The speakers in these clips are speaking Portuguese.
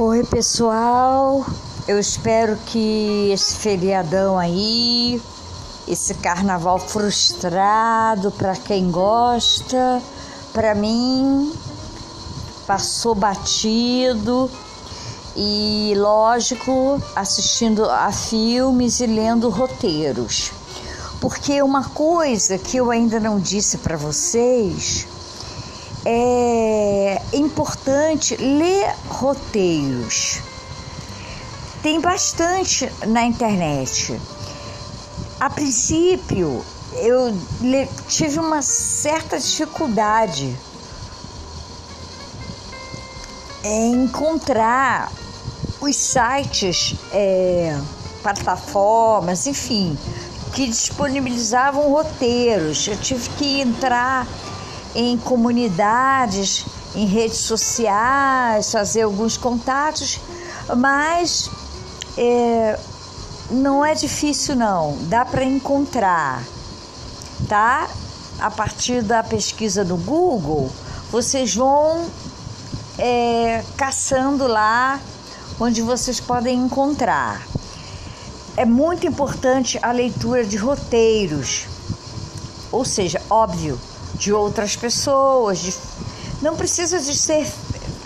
Oi, pessoal. Eu espero que esse feriadão aí, esse carnaval frustrado para quem gosta, para mim passou batido e lógico, assistindo a filmes e lendo roteiros. Porque uma coisa que eu ainda não disse para vocês é importante ler roteiros. Tem bastante na internet. A princípio, eu tive uma certa dificuldade em encontrar os sites, é, plataformas, enfim, que disponibilizavam roteiros. Eu tive que entrar em comunidades, em redes sociais, fazer alguns contatos, mas é, não é difícil não, dá para encontrar, tá? A partir da pesquisa do Google, vocês vão é, caçando lá onde vocês podem encontrar. É muito importante a leitura de roteiros, ou seja, óbvio, de outras pessoas. De... Não precisa de ser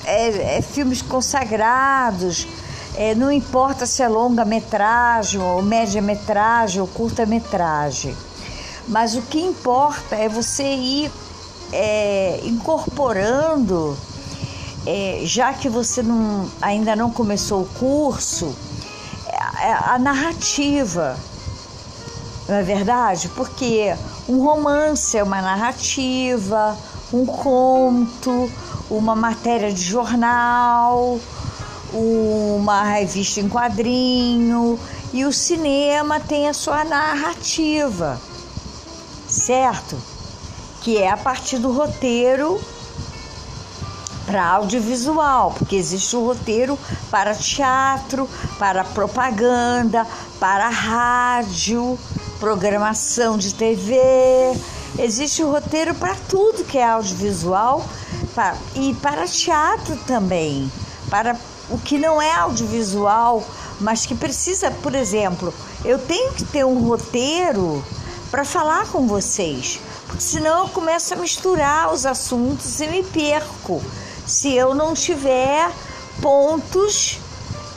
é, é, filmes consagrados, é, não importa se é longa-metragem, ou média-metragem, ou curta-metragem. Mas o que importa é você ir é, incorporando, é, já que você não, ainda não começou o curso, é, a narrativa não é verdade? Porque um romance é uma narrativa, um conto, uma matéria de jornal, uma revista em quadrinho e o cinema tem a sua narrativa, certo? Que é a partir do roteiro para audiovisual, porque existe o roteiro para teatro, para propaganda, para rádio, programação de TV, existe o roteiro para tudo que é audiovisual para, e para teatro também, para o que não é audiovisual, mas que precisa, por exemplo, eu tenho que ter um roteiro para falar com vocês, porque senão eu começo a misturar os assuntos e me perco se eu não tiver pontos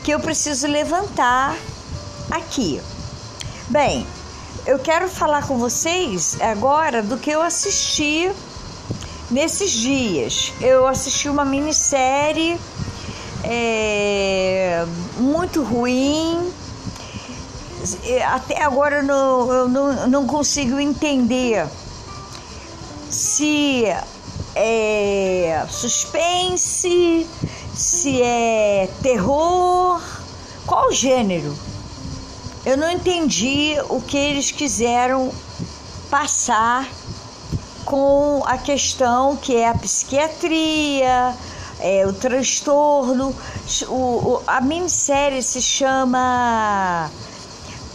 que eu preciso levantar aqui. Bem, eu quero falar com vocês agora do que eu assisti nesses dias. Eu assisti uma minissérie é, muito ruim. Até agora eu não, eu não, não consigo entender se é suspense, se é terror, qual gênero? Eu não entendi o que eles quiseram passar com a questão que é a psiquiatria, é, o transtorno. O, o, a minissérie se chama.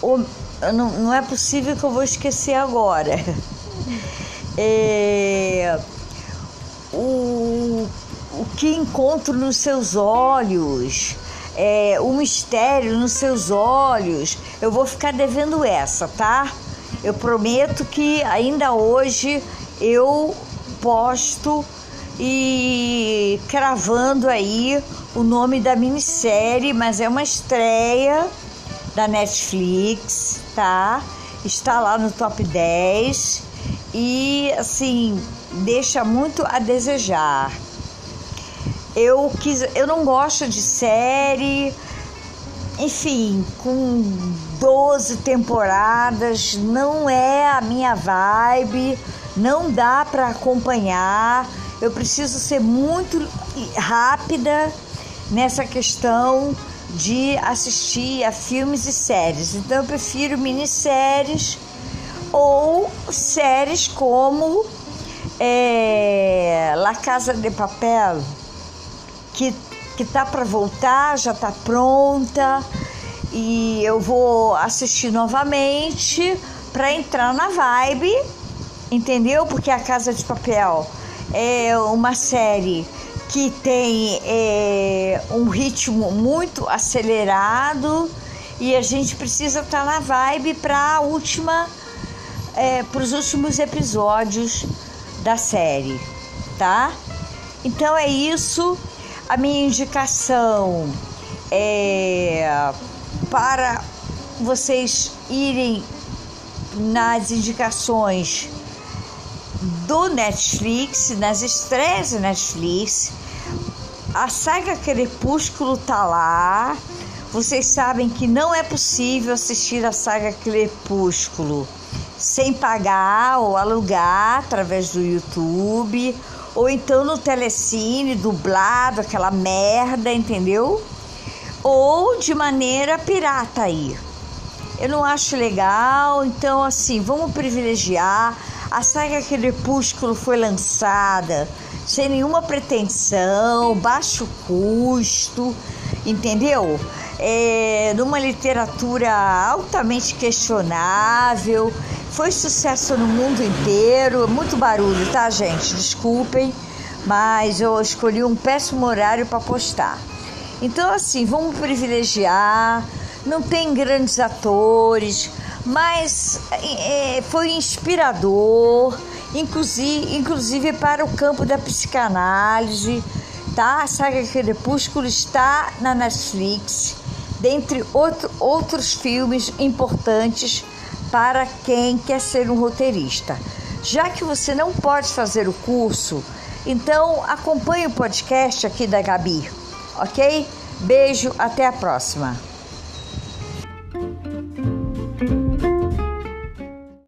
O, não, não é possível que eu vou esquecer agora. É, o, o que encontro nos seus olhos é, o mistério nos seus olhos. Eu vou ficar devendo essa, tá? Eu prometo que ainda hoje eu posto e cravando aí o nome da minissérie, mas é uma estreia da Netflix, tá? Está lá no top 10 e assim deixa muito a desejar. Eu quis, eu não gosto de série, enfim, com 12 temporadas, não é a minha vibe, não dá para acompanhar. Eu preciso ser muito rápida nessa questão de assistir a filmes e séries. Então eu prefiro minisséries ou séries como é, La Casa de Papel que que tá para voltar, já tá pronta e eu vou assistir novamente para entrar na vibe, entendeu? Porque a Casa de Papel é uma série que tem é, um ritmo muito acelerado e a gente precisa estar tá na vibe para última, é, para os últimos episódios da série, tá? Então é isso. A minha indicação é para vocês irem nas indicações do Netflix, nas estreias do Netflix. A saga Crepúsculo tá lá. Vocês sabem que não é possível assistir a saga Crepúsculo sem pagar ou alugar através do YouTube ou então no telecine dublado, aquela merda, entendeu? Ou de maneira pirata aí. Eu não acho legal, então assim, vamos privilegiar. A saga Crepúsculo foi lançada sem nenhuma pretensão, baixo custo, entendeu? É, numa literatura altamente questionável, foi sucesso no mundo inteiro, muito barulho, tá, gente? Desculpem, mas eu escolhi um péssimo horário para postar. Então, assim, vamos privilegiar não tem grandes atores, mas é, foi inspirador, inclusive, inclusive para o campo da psicanálise. A saga Crepúsculo está na Netflix, dentre outro, outros filmes importantes para quem quer ser um roteirista. Já que você não pode fazer o curso, então acompanhe o podcast aqui da Gabi, ok? Beijo, até a próxima.